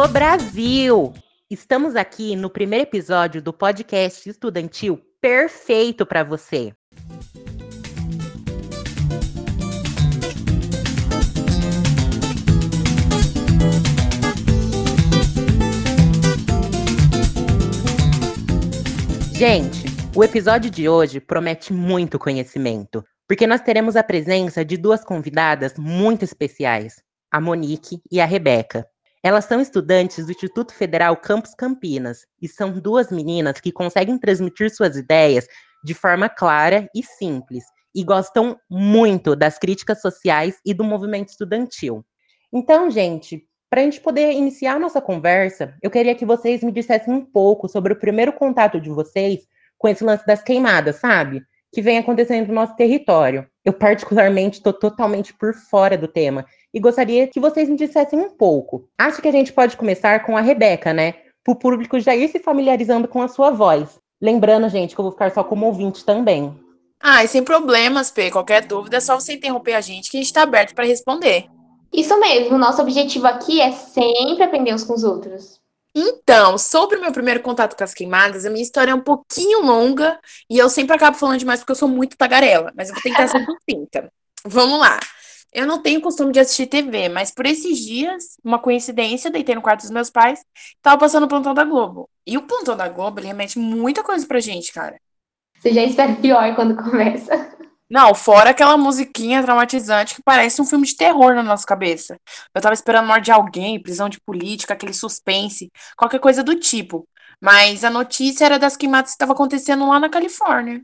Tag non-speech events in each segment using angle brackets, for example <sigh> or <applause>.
Alô Brasil! Estamos aqui no primeiro episódio do podcast estudantil perfeito para você. Gente, o episódio de hoje promete muito conhecimento, porque nós teremos a presença de duas convidadas muito especiais, a Monique e a Rebeca. Elas são estudantes do Instituto Federal Campus Campinas e são duas meninas que conseguem transmitir suas ideias de forma clara e simples e gostam muito das críticas sociais e do movimento estudantil. Então, gente, para a gente poder iniciar a nossa conversa, eu queria que vocês me dissessem um pouco sobre o primeiro contato de vocês com esse lance das queimadas, sabe? Que vem acontecendo no nosso território. Eu, particularmente, estou totalmente por fora do tema e gostaria que vocês me dissessem um pouco. Acho que a gente pode começar com a Rebeca, né? Para o público já ir se familiarizando com a sua voz. Lembrando, gente, que eu vou ficar só como ouvinte também. Ah, e sem problemas, P. Qualquer dúvida é só você interromper a gente que a gente está aberto para responder. Isso mesmo, nosso objetivo aqui é sempre aprender uns com os outros. Então, sobre o meu primeiro contato com as queimadas, a minha história é um pouquinho longa e eu sempre acabo falando demais porque eu sou muito tagarela, mas eu vou tentar ser sucinta. <laughs> Vamos lá. Eu não tenho costume de assistir TV, mas por esses dias, uma coincidência, deitei no quarto dos meus pais, tava passando o plantão da Globo. E o plantão da Globo, ele remete muita coisa pra gente, cara. Você já espera pior quando começa. Não, fora aquela musiquinha traumatizante que parece um filme de terror na nossa cabeça. Eu tava esperando morte de alguém, prisão de política, aquele suspense, qualquer coisa do tipo. Mas a notícia era das queimadas que estavam acontecendo lá na Califórnia.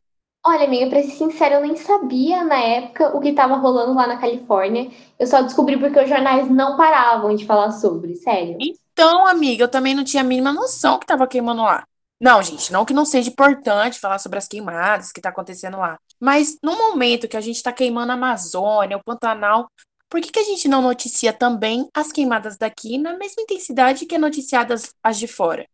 Olha, amiga, pra ser sincera, eu nem sabia na época o que estava rolando lá na Califórnia. Eu só descobri porque os jornais não paravam de falar sobre, sério. Então, amiga, eu também não tinha a mínima noção que estava queimando lá. Não, gente, não que não seja importante falar sobre as queimadas que tá acontecendo lá. Mas no momento que a gente tá queimando a Amazônia, o Pantanal, por que, que a gente não noticia também as queimadas daqui na mesma intensidade que é noticiadas as de fora?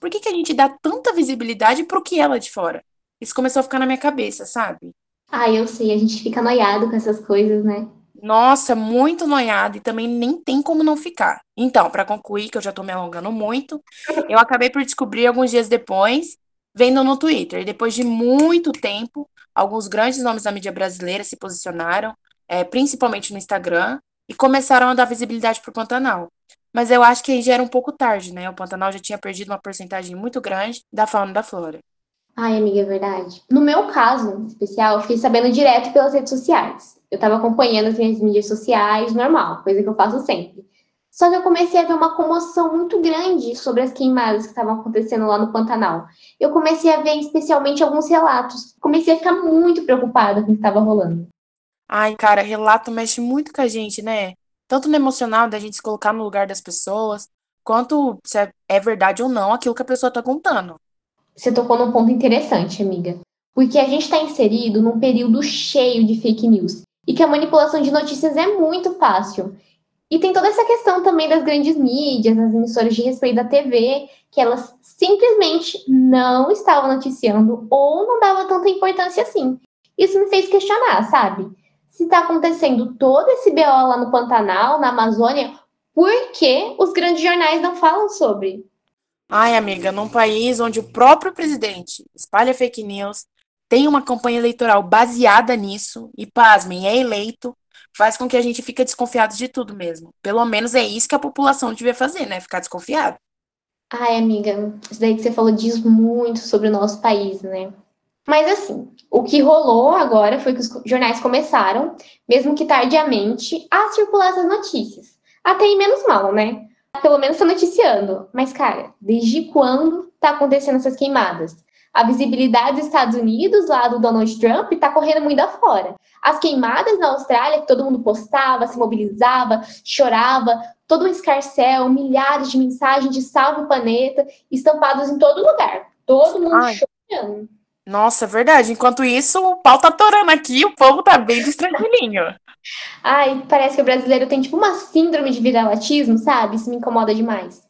Por que, que a gente dá tanta visibilidade pro que ela de fora? Isso começou a ficar na minha cabeça, sabe? Ah, eu sei, a gente fica noiado com essas coisas, né? Nossa, muito noiado e também nem tem como não ficar. Então, para concluir, que eu já tô me alongando muito, eu acabei por descobrir alguns dias depois, vendo no Twitter. Depois de muito tempo, alguns grandes nomes da mídia brasileira se posicionaram, é, principalmente no Instagram, e começaram a dar visibilidade pro Pantanal. Mas eu acho que aí já era um pouco tarde, né? O Pantanal já tinha perdido uma porcentagem muito grande da fauna e da flora. Ai, amiga, é verdade. No meu caso especial, eu fiquei sabendo direto pelas redes sociais. Eu tava acompanhando as minhas mídias sociais, normal, coisa que eu faço sempre. Só que eu comecei a ver uma comoção muito grande sobre as queimadas que estavam acontecendo lá no Pantanal. Eu comecei a ver especialmente alguns relatos. Comecei a ficar muito preocupada com o que estava rolando. Ai, cara, relato mexe muito com a gente, né? Tanto no emocional da gente se colocar no lugar das pessoas, quanto se é, é verdade ou não aquilo que a pessoa tá contando. Você tocou num ponto interessante, amiga. Porque a gente está inserido num período cheio de fake news e que a manipulação de notícias é muito fácil. E tem toda essa questão também das grandes mídias, das emissoras de respeito da TV, que elas simplesmente não estavam noticiando ou não davam tanta importância assim. Isso me fez questionar, sabe? Se está acontecendo todo esse BO lá no Pantanal, na Amazônia, por que os grandes jornais não falam sobre? Ai, amiga, num país onde o próprio presidente espalha fake news, tem uma campanha eleitoral baseada nisso, e pasmem, é eleito, faz com que a gente fique desconfiado de tudo mesmo. Pelo menos é isso que a população devia fazer, né? Ficar desconfiado. Ai, amiga, isso daí que você falou diz muito sobre o nosso país, né? Mas assim, o que rolou agora foi que os jornais começaram, mesmo que tardiamente, a circular essas notícias. Até aí menos mal, né? Pelo menos tá noticiando. Mas, cara, desde quando tá acontecendo essas queimadas? A visibilidade dos Estados Unidos, lá do Donald Trump, tá correndo muito afora. As queimadas na Austrália, que todo mundo postava, se mobilizava, chorava, todo um escarcel, milhares de mensagens de salve o planeta, estampados em todo lugar. Todo mundo Ai. chorando. Nossa, verdade. Enquanto isso, o pau tá torando aqui, o povo tá bem tranquilinho. Ai, parece que o brasileiro tem tipo uma síndrome de viralatismo, sabe? Isso me incomoda demais.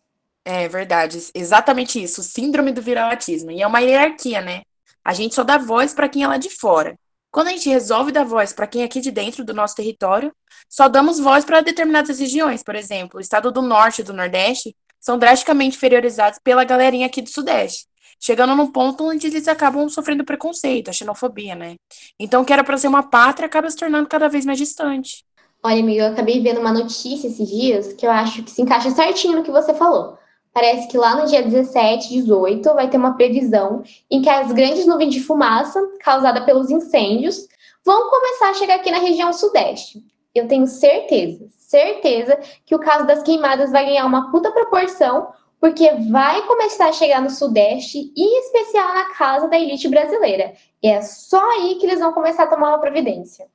É verdade, exatamente isso, síndrome do viralatismo. E é uma hierarquia, né? A gente só dá voz para quem é lá de fora. Quando a gente resolve dar voz para quem é aqui de dentro do nosso território, só damos voz para determinadas regiões. Por exemplo, o estado do norte e do nordeste são drasticamente inferiorizados pela galerinha aqui do Sudeste. Chegando num ponto onde eles acabam sofrendo preconceito, a xenofobia, né? Então, que era para ser uma pátria acaba se tornando cada vez mais distante. Olha, amigo, eu acabei vendo uma notícia esses dias que eu acho que se encaixa certinho no que você falou. Parece que lá no dia 17, 18, vai ter uma previsão em que as grandes nuvens de fumaça causadas pelos incêndios vão começar a chegar aqui na região sudeste. Eu tenho certeza, certeza que o caso das queimadas vai ganhar uma puta proporção, porque vai começar a chegar no sudeste e em especial na casa da elite brasileira. E é só aí que eles vão começar a tomar uma providência.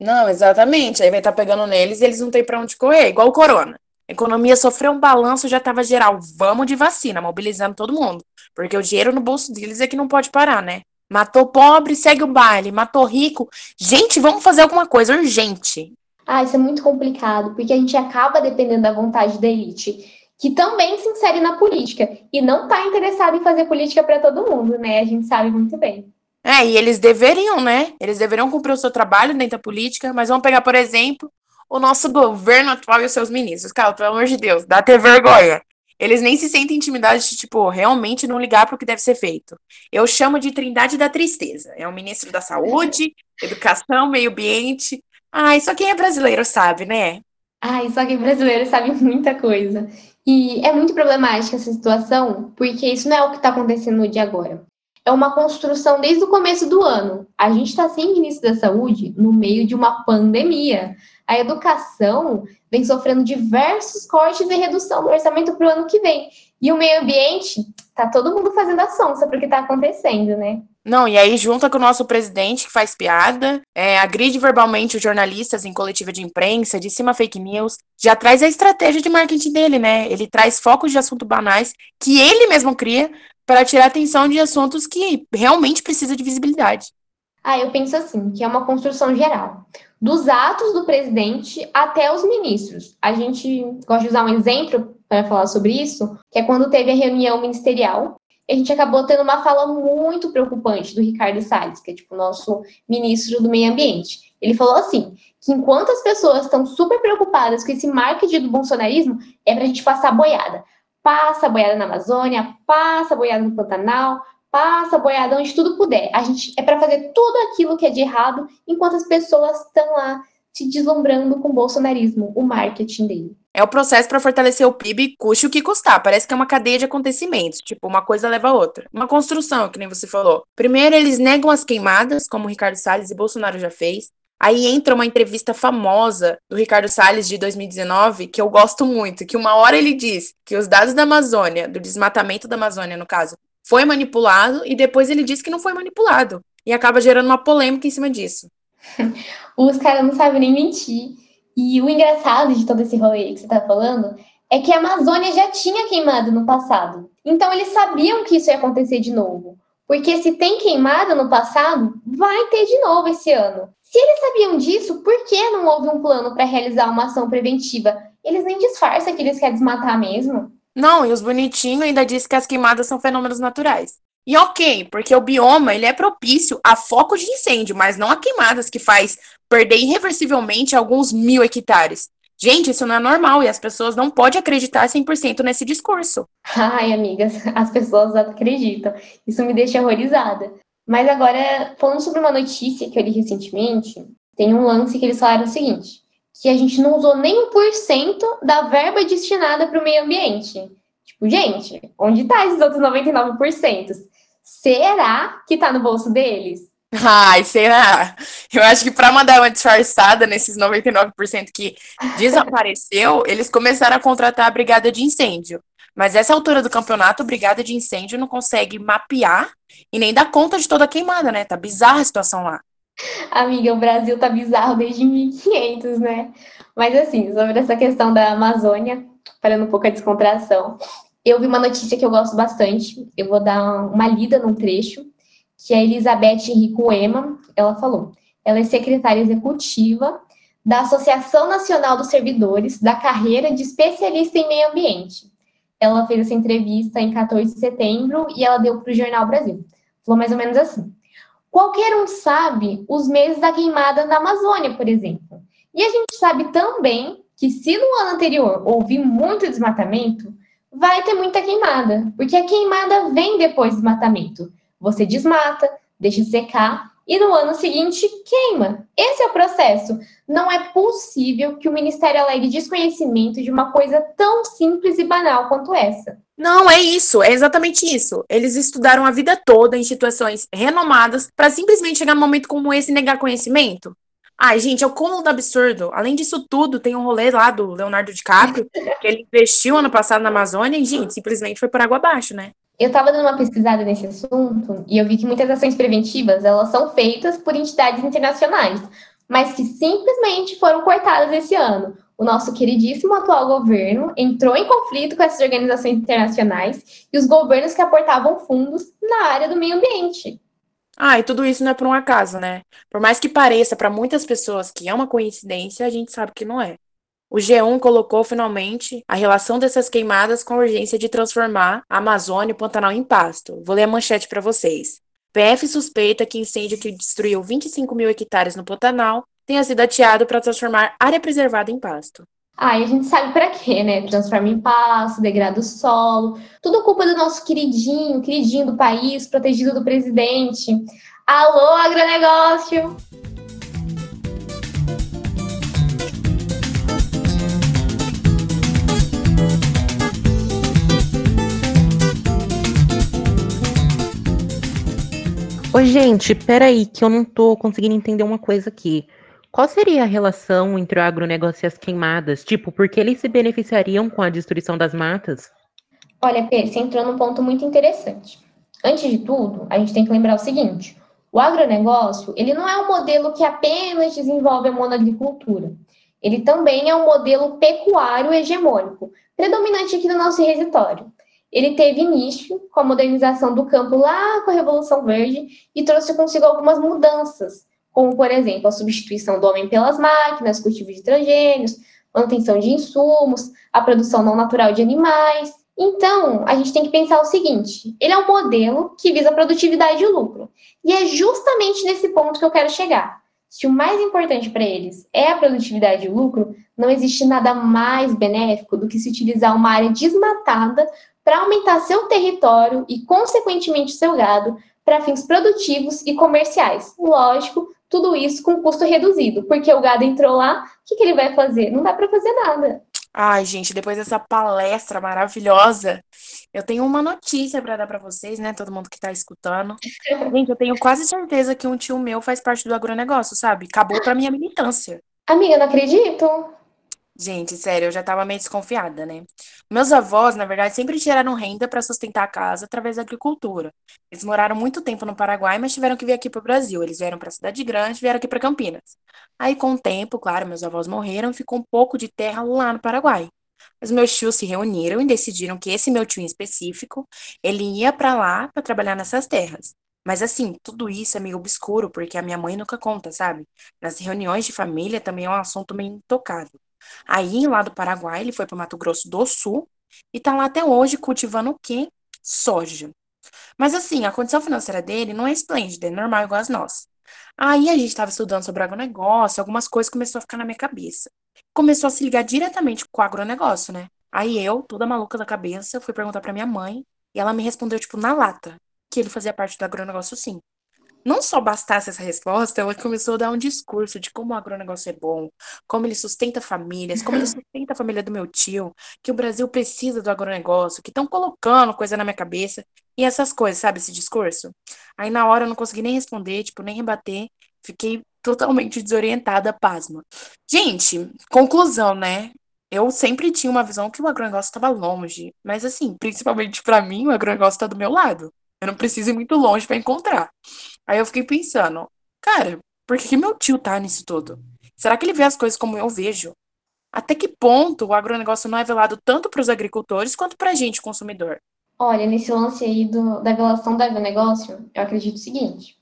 Não, exatamente. Aí vai estar tá pegando neles e eles não têm para onde correr, igual o corona. A economia sofreu um balanço, já estava geral. Vamos de vacina, mobilizando todo mundo. Porque o dinheiro no bolso deles é que não pode parar, né? Matou pobre, segue o baile. Matou rico. Gente, vamos fazer alguma coisa urgente. Ah, isso é muito complicado, porque a gente acaba dependendo da vontade da elite, que também se insere na política e não está interessado em fazer política para todo mundo, né? A gente sabe muito bem. É, e eles deveriam, né? Eles deveriam cumprir o seu trabalho dentro da política, mas vamos pegar, por exemplo, o nosso governo atual e os seus ministros. Cara, pelo amor de Deus, dá até vergonha. Eles nem se sentem intimidados de, tipo, realmente não ligar para o que deve ser feito. Eu chamo de trindade da tristeza. É o ministro da saúde, educação, meio ambiente. Ai, só quem é brasileiro sabe, né? Ai, só quem é brasileiro sabe <laughs> muita coisa. E é muito problemática essa situação, porque isso não é o que está acontecendo no dia agora. É uma construção desde o começo do ano. A gente está sem ministro da saúde no meio de uma pandemia a educação vem sofrendo diversos cortes e redução do orçamento para o ano que vem. E o meio ambiente, tá todo mundo fazendo a sonsa que está acontecendo, né? Não, e aí junta com o nosso presidente que faz piada, é, agride verbalmente os jornalistas em coletiva de imprensa, de cima fake news, já traz a estratégia de marketing dele, né? Ele traz focos de assuntos banais que ele mesmo cria para tirar atenção de assuntos que realmente precisa de visibilidade. Ah, eu penso assim, que é uma construção geral dos atos do presidente até os ministros. A gente gosta de usar um exemplo para falar sobre isso, que é quando teve a reunião ministerial. A gente acabou tendo uma fala muito preocupante do Ricardo Salles, que é tipo nosso ministro do Meio Ambiente. Ele falou assim: que enquanto as pessoas estão super preocupadas com esse marketing do bolsonarismo, é para a gente passar boiada. Passa boiada na Amazônia, passa boiada no Pantanal, passa boiada onde tudo puder. A gente é para fazer tudo aquilo que é de errado, enquanto as pessoas estão lá se deslumbrando com o bolsonarismo, o marketing dele. É o processo para fortalecer o PIB, custe o que custar. Parece que é uma cadeia de acontecimentos, tipo, uma coisa leva a outra. Uma construção, que nem você falou. Primeiro, eles negam as queimadas, como Ricardo Salles e Bolsonaro já fez. Aí entra uma entrevista famosa do Ricardo Salles de 2019, que eu gosto muito, que uma hora ele diz que os dados da Amazônia, do desmatamento da Amazônia, no caso, foi manipulado e depois ele disse que não foi manipulado. E acaba gerando uma polêmica em cima disso. Os caras não sabem nem mentir. E o engraçado de todo esse rolê que você tá falando é que a Amazônia já tinha queimado no passado. Então eles sabiam que isso ia acontecer de novo. Porque se tem queimada no passado, vai ter de novo esse ano. Se eles sabiam disso, por que não houve um plano para realizar uma ação preventiva? Eles nem disfarçam que eles querem desmatar mesmo. Não, e os bonitinhos ainda dizem que as queimadas são fenômenos naturais. E ok, porque o bioma ele é propício a foco de incêndio, mas não a queimadas que faz perder irreversivelmente alguns mil hectares. Gente, isso não é normal e as pessoas não podem acreditar 100% nesse discurso. Ai, amigas, as pessoas acreditam. Isso me deixa horrorizada. Mas agora, falando sobre uma notícia que eu li recentemente, tem um lance que eles falaram o seguinte: que a gente não usou nem 1% da verba destinada para o meio ambiente. Tipo, gente, onde está esses outros 99%? Será que está no bolso deles? Ai, será? Eu acho que para mandar uma disfarçada nesses 99% que desapareceu, eles começaram a contratar a brigada de incêndio. Mas essa altura do campeonato, a brigada de incêndio não consegue mapear e nem dar conta de toda a queimada, né? Tá bizarra a situação lá. Amiga, o Brasil tá bizarro desde 1500, né? Mas assim, sobre essa questão da Amazônia, parando um pouco a descontração, eu vi uma notícia que eu gosto bastante, eu vou dar uma lida num trecho, que a Elizabeth Henrico Ema, ela falou, ela é secretária executiva da Associação Nacional dos Servidores da carreira de especialista em meio ambiente. Ela fez essa entrevista em 14 de setembro e ela deu para o Jornal Brasil. Falou mais ou menos assim: Qualquer um sabe os meses da queimada na Amazônia, por exemplo. E a gente sabe também que se no ano anterior houve muito desmatamento, vai ter muita queimada, porque a queimada vem depois do desmatamento. Você desmata, deixa secar e no ano seguinte queima. Esse é o processo. Não é possível que o Ministério alegue desconhecimento de uma coisa tão simples e banal quanto essa. Não, é isso, é exatamente isso. Eles estudaram a vida toda em situações renomadas para simplesmente chegar num momento como esse e negar conhecimento. Ai, gente, é o cúmulo do absurdo. Além disso tudo, tem um rolê lá do Leonardo DiCaprio, que ele investiu ano passado na Amazônia e, gente, simplesmente foi por água abaixo, né? Eu estava dando uma pesquisada nesse assunto e eu vi que muitas ações preventivas elas são feitas por entidades internacionais, mas que simplesmente foram cortadas esse ano. O nosso queridíssimo atual governo entrou em conflito com essas organizações internacionais e os governos que aportavam fundos na área do meio ambiente. Ah, e tudo isso não é por um acaso, né? Por mais que pareça para muitas pessoas que é uma coincidência, a gente sabe que não é. O G1 colocou finalmente a relação dessas queimadas com a urgência de transformar a Amazônia e o Pantanal em pasto. Vou ler a manchete para vocês. PF suspeita que incêndio que destruiu 25 mil hectares no Pantanal tenha sido ateado para transformar área preservada em pasto. Ah, e a gente sabe para quê, né? Transforma em pasto, degrada o solo. Tudo culpa do nosso queridinho, queridinho do país, protegido do presidente. Alô, agronegócio! Ô, gente, peraí, que eu não tô conseguindo entender uma coisa aqui. Qual seria a relação entre o agronegócio e as queimadas? Tipo, por que eles se beneficiariam com a destruição das matas? Olha, Pê, você entrou num ponto muito interessante. Antes de tudo, a gente tem que lembrar o seguinte: o agronegócio, ele não é um modelo que apenas desenvolve a monoagricultura. Ele também é um modelo pecuário hegemônico, predominante aqui no nosso território. Ele teve início com a modernização do campo lá com a Revolução Verde e trouxe consigo algumas mudanças, como, por exemplo, a substituição do homem pelas máquinas, cultivo de transgênios, manutenção de insumos, a produção não natural de animais. Então, a gente tem que pensar o seguinte: ele é um modelo que visa produtividade e lucro. E é justamente nesse ponto que eu quero chegar. Se o mais importante para eles é a produtividade e o lucro, não existe nada mais benéfico do que se utilizar uma área desmatada para aumentar seu território e, consequentemente, seu gado para fins produtivos e comerciais. Lógico, tudo isso com custo reduzido, porque o gado entrou lá, o que, que ele vai fazer? Não dá para fazer nada. Ai, gente, depois dessa palestra maravilhosa, eu tenho uma notícia para dar para vocês, né? Todo mundo que tá escutando. <laughs> Gente, eu tenho quase certeza que um tio meu faz parte do agronegócio, sabe? Acabou pra minha militância. Amiga, não acredito. Gente, sério, eu já tava meio desconfiada, né? Meus avós, na verdade, sempre tiraram renda para sustentar a casa através da agricultura. Eles moraram muito tempo no Paraguai, mas tiveram que vir aqui pro Brasil. Eles vieram pra Cidade Grande, vieram aqui para Campinas. Aí, com o tempo, claro, meus avós morreram, ficou um pouco de terra lá no Paraguai. Mas meus tios se reuniram e decidiram que esse meu tio em específico, ele ia para lá para trabalhar nessas terras. Mas assim, tudo isso é meio obscuro, porque a minha mãe nunca conta, sabe? Nas reuniões de família também é um assunto meio intocável. Aí, lá do Paraguai, ele foi para Mato Grosso do Sul e tá lá até hoje cultivando o quê? Soja. Mas assim, a condição financeira dele não é esplêndida, é normal igual as nossas. Aí a gente estava estudando sobre agronegócio, algumas coisas começou a ficar na minha cabeça. Começou a se ligar diretamente com o agronegócio, né? Aí eu, toda maluca da cabeça, fui perguntar para minha mãe e ela me respondeu, tipo, na lata, que ele fazia parte do agronegócio sim. Não só bastasse essa resposta, ela começou a dar um discurso de como o agronegócio é bom, como ele sustenta famílias, como ele <laughs> sustenta a família do meu tio, que o Brasil precisa do agronegócio, que estão colocando coisa na minha cabeça, e essas coisas, sabe, esse discurso? Aí na hora eu não consegui nem responder, tipo, nem rebater, fiquei totalmente desorientada, pasma. Gente, conclusão, né? Eu sempre tinha uma visão que o agronegócio estava longe, mas assim, principalmente para mim, o agronegócio está do meu lado. Eu não preciso ir muito longe para encontrar. Aí eu fiquei pensando, cara, por que, meu tio tá nisso tudo? Será que ele vê as coisas como eu vejo? Até que ponto o agronegócio não é velado tanto para os agricultores quanto para a gente, consumidor? Olha, nesse lance aí do, da velação do agronegócio, eu acredito o seguinte,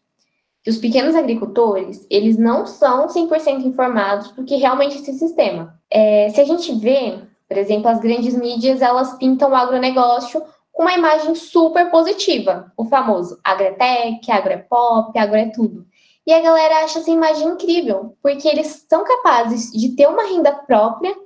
que os pequenos agricultores, eles não são 100% informados do que realmente é esse sistema. É, se a gente vê, por exemplo, as grandes mídias, elas pintam o agronegócio com uma imagem super positiva, o famoso agretech, agrepop, agro é. E a galera acha essa imagem incrível, porque eles são capazes de ter uma renda própria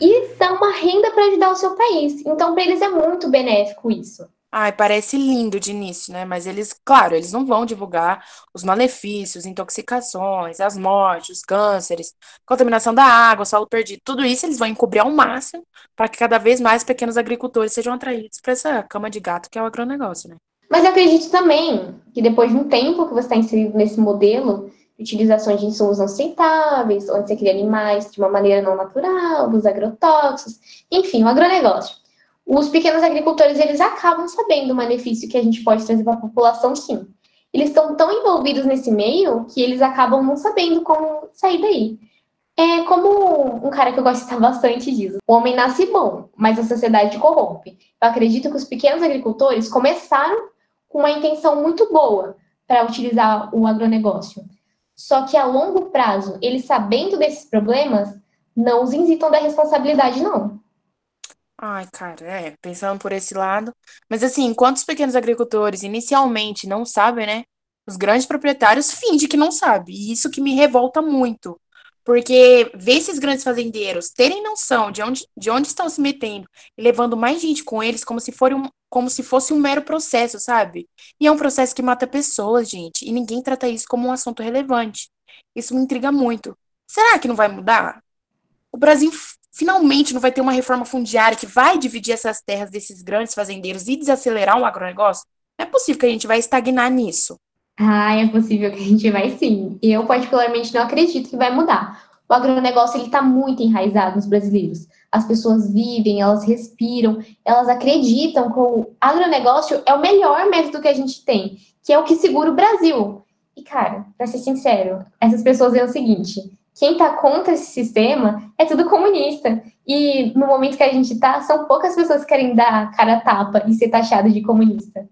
e dá uma renda para ajudar o seu país. Então, para eles é muito benéfico isso. Ai, parece lindo de início, né? Mas eles, claro, eles não vão divulgar os malefícios, intoxicações, as mortes, os cânceres, contaminação da água, solo perdido, tudo isso eles vão encobrir ao máximo para que cada vez mais pequenos agricultores sejam atraídos para essa cama de gato que é o agronegócio, né? Mas eu acredito também que depois de um tempo que você está inserido nesse modelo de utilização de insumos não aceitáveis, onde você cria animais de uma maneira não natural, dos agrotóxicos, enfim, o agronegócio os pequenos agricultores eles acabam sabendo o benefício que a gente pode trazer para a população, sim. Eles estão tão envolvidos nesse meio que eles acabam não sabendo como sair daí. É como um cara que eu gosto de citar bastante diz: o homem nasce bom, mas a sociedade corrompe. Eu acredito que os pequenos agricultores começaram com uma intenção muito boa para utilizar o agronegócio. Só que a longo prazo, eles sabendo desses problemas, não os isentam da responsabilidade, não. Ai, cara, é, pensando por esse lado. Mas assim, enquanto os pequenos agricultores inicialmente não sabem, né? Os grandes proprietários fingem que não sabem. E isso que me revolta muito. Porque ver esses grandes fazendeiros terem noção de onde, de onde estão se metendo e levando mais gente com eles como se, for um, como se fosse um mero processo, sabe? E é um processo que mata pessoas, gente. E ninguém trata isso como um assunto relevante. Isso me intriga muito. Será que não vai mudar? O Brasil finalmente não vai ter uma reforma fundiária que vai dividir essas terras desses grandes fazendeiros e desacelerar o agronegócio? Não é possível que a gente vai estagnar nisso. Ah, é possível que a gente vai sim. Eu, particularmente, não acredito que vai mudar. O agronegócio está muito enraizado nos brasileiros. As pessoas vivem, elas respiram, elas acreditam que o agronegócio é o melhor método que a gente tem, que é o que segura o Brasil. E, cara, para ser sincero, essas pessoas é o seguinte: quem está contra esse sistema é tudo comunista. E no momento que a gente está, são poucas pessoas que querem dar cara tapa e ser taxado de comunista.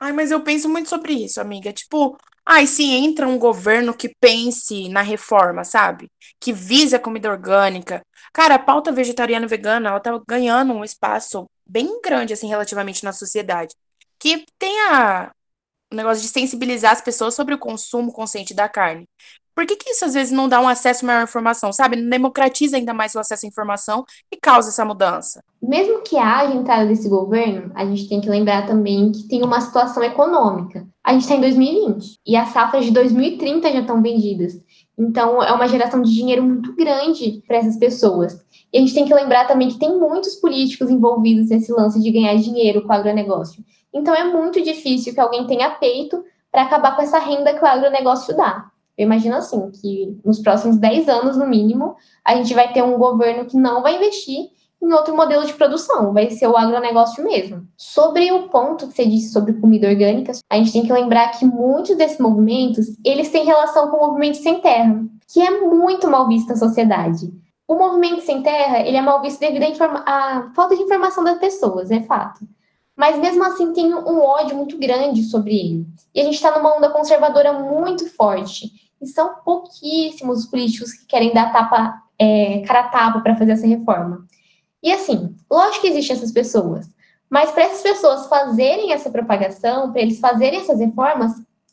Ai, mas eu penso muito sobre isso, amiga. Tipo, ai, se entra um governo que pense na reforma, sabe? Que vise a comida orgânica. Cara, a pauta vegetariana e vegana, ela tá ganhando um espaço bem grande, assim, relativamente na sociedade. Que tenha o negócio de sensibilizar as pessoas sobre o consumo consciente da carne. Por que, que isso às vezes não dá um acesso maior à informação, sabe? Não democratiza ainda mais o acesso à informação e causa essa mudança. Mesmo que haja entrada desse governo, a gente tem que lembrar também que tem uma situação econômica. A gente está em 2020 e as safras de 2030 já estão vendidas. Então, é uma geração de dinheiro muito grande para essas pessoas. E a gente tem que lembrar também que tem muitos políticos envolvidos nesse lance de ganhar dinheiro com o agronegócio. Então, é muito difícil que alguém tenha peito para acabar com essa renda que o agronegócio dá. Eu imagino assim, que nos próximos 10 anos, no mínimo, a gente vai ter um governo que não vai investir em outro modelo de produção, vai ser o agronegócio mesmo. Sobre o ponto que você disse sobre comida orgânica, a gente tem que lembrar que muitos desses movimentos, eles têm relação com o movimento sem terra, que é muito mal visto na sociedade. O movimento sem terra, ele é mal visto devido à, à falta de informação das pessoas, é fato. Mas mesmo assim tem um ódio muito grande sobre ele. E a gente está numa onda conservadora muito forte e são pouquíssimos os políticos que querem dar tapa, é, cara tapa para fazer essa reforma. E assim, lógico que existem essas pessoas, mas para essas pessoas fazerem essa propagação, para eles fazerem essas reformas,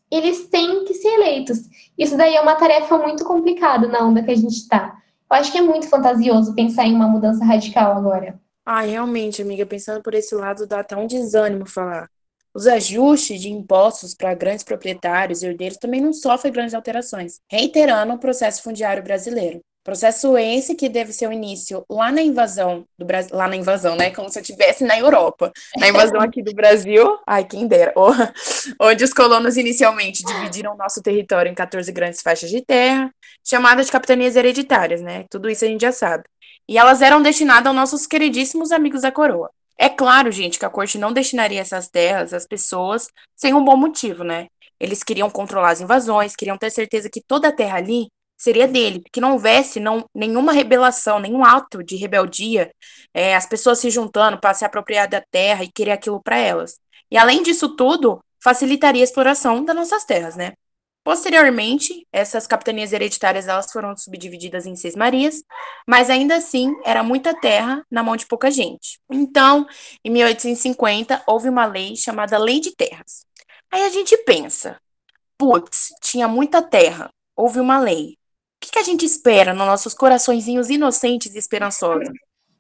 eles têm que ser eleitos. Isso daí é uma tarefa muito complicada na onda que a gente está. Eu acho que é muito fantasioso pensar em uma mudança radical agora. Ah, realmente, amiga, pensando por esse lado, dá até um desânimo falar. Os ajustes de impostos para grandes proprietários e herdeiros também não sofrem grandes alterações, reiterando o processo fundiário brasileiro. Processo esse que deve ser o início lá na invasão do Brasil, lá na invasão, né? Como se eu estivesse na Europa. Na invasão aqui do Brasil, ai, quem dera, onde os colonos inicialmente dividiram nosso território em 14 grandes faixas de terra, chamadas de capitanias hereditárias, né? Tudo isso a gente já sabe. E elas eram destinadas aos nossos queridíssimos amigos da coroa. É claro, gente, que a corte não destinaria essas terras às pessoas sem um bom motivo, né? Eles queriam controlar as invasões, queriam ter certeza que toda a terra ali seria dele, que não houvesse não, nenhuma rebelação, nenhum ato de rebeldia, é, as pessoas se juntando para se apropriar da terra e querer aquilo para elas. E além disso tudo, facilitaria a exploração das nossas terras, né? Posteriormente, essas capitanias hereditárias elas foram subdivididas em seis marias, mas ainda assim era muita terra na mão de pouca gente. Então, em 1850, houve uma lei chamada Lei de Terras. Aí a gente pensa, putz, tinha muita terra, houve uma lei. O que, que a gente espera nos nossos coraçõezinhos inocentes e esperançosos?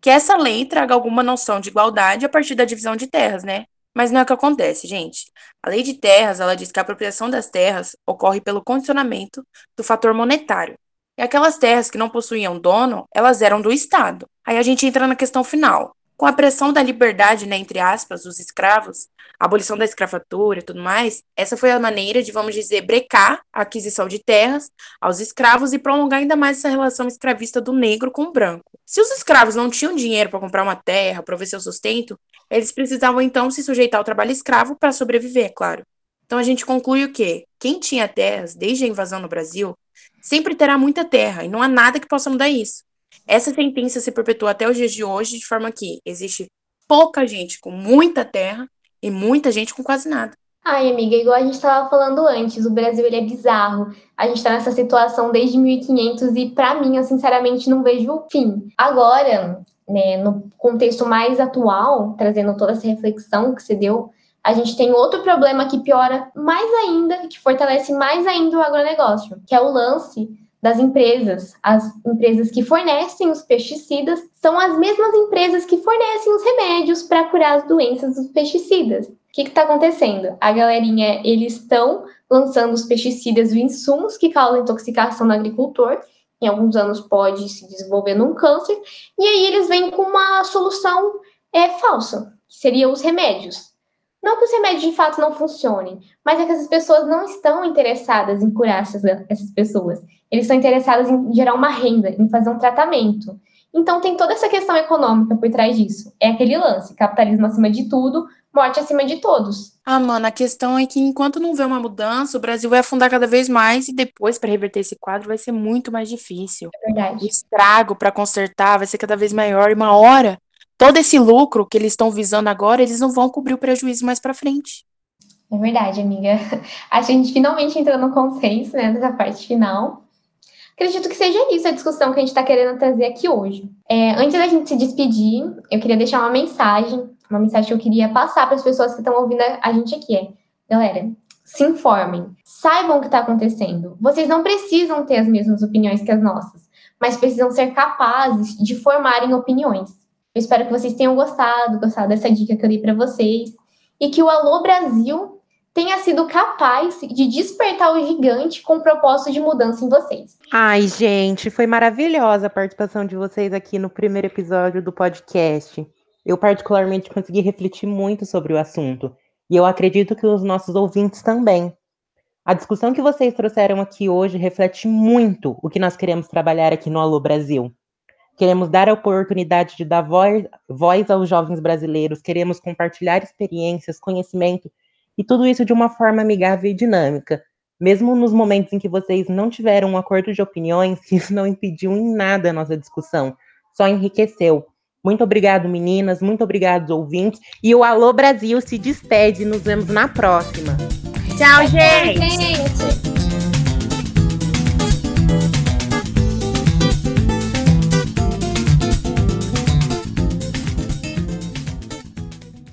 que essa lei traga alguma noção de igualdade a partir da divisão de terras, né? Mas não é o que acontece, gente. A lei de terras, ela diz que a apropriação das terras ocorre pelo condicionamento do fator monetário. E aquelas terras que não possuíam dono, elas eram do Estado. Aí a gente entra na questão final. Com a pressão da liberdade, né, entre aspas, dos escravos, a abolição da escravatura e tudo mais, essa foi a maneira de, vamos dizer, brecar a aquisição de terras aos escravos e prolongar ainda mais essa relação escravista do negro com o branco. Se os escravos não tinham dinheiro para comprar uma terra, prover seu sustento, eles precisavam então se sujeitar ao trabalho escravo para sobreviver, claro. Então a gente conclui o quê? Quem tinha terras desde a invasão no Brasil sempre terá muita terra e não há nada que possa mudar isso. Essa sentença se perpetua até os dias de hoje, de forma que existe pouca gente com muita terra e muita gente com quase nada. Ai, amiga, igual a gente estava falando antes, o Brasil ele é bizarro. A gente está nessa situação desde 1500 e, para mim, eu sinceramente não vejo o fim. Agora, né, no contexto mais atual, trazendo toda essa reflexão que você deu, a gente tem outro problema que piora mais ainda, que fortalece mais ainda o agronegócio, que é o lance das empresas. As empresas que fornecem os pesticidas são as mesmas empresas que fornecem os remédios para curar as doenças dos pesticidas. O que está acontecendo? A galerinha, eles estão lançando os pesticidas, os insumos que causam intoxicação no agricultor. Em alguns anos pode se desenvolver num câncer. E aí eles vêm com uma solução é, falsa, que seria os remédios. Não que os remédios de fato não funcionem, mas é que essas pessoas não estão interessadas em curar essas, essas pessoas. Eles estão interessados em gerar uma renda, em fazer um tratamento. Então tem toda essa questão econômica por trás disso. É aquele lance, capitalismo acima de tudo, morte acima de todos. Ah, mano, a questão é que enquanto não vê uma mudança, o Brasil vai afundar cada vez mais e depois para reverter esse quadro vai ser muito mais difícil. É verdade. O estrago para consertar vai ser cada vez maior e uma hora todo esse lucro que eles estão visando agora, eles não vão cobrir o prejuízo mais para frente. É verdade, amiga. <laughs> Acho que a gente finalmente entrou no consenso, né, dessa parte final. Acredito que seja isso a discussão que a gente está querendo trazer aqui hoje. É, antes da gente se despedir, eu queria deixar uma mensagem, uma mensagem que eu queria passar para as pessoas que estão ouvindo a gente aqui. É, galera, se informem, saibam o que está acontecendo. Vocês não precisam ter as mesmas opiniões que as nossas, mas precisam ser capazes de formarem opiniões. Eu espero que vocês tenham gostado, gostado dessa dica que eu dei para vocês e que o Alô Brasil tenha sido capaz de despertar o gigante com o propósito de mudança em vocês. Ai, gente, foi maravilhosa a participação de vocês aqui no primeiro episódio do podcast. Eu, particularmente, consegui refletir muito sobre o assunto e eu acredito que os nossos ouvintes também. A discussão que vocês trouxeram aqui hoje reflete muito o que nós queremos trabalhar aqui no Alô Brasil. Queremos dar a oportunidade de dar voz, aos jovens brasileiros, queremos compartilhar experiências, conhecimento e tudo isso de uma forma amigável e dinâmica. Mesmo nos momentos em que vocês não tiveram um acordo de opiniões, <laughs> isso não impediu em nada a nossa discussão, só enriqueceu. Muito obrigado, meninas, muito obrigado, ouvintes. E o Alô Brasil se despede, nos vemos na próxima. Tchau, gente! gente.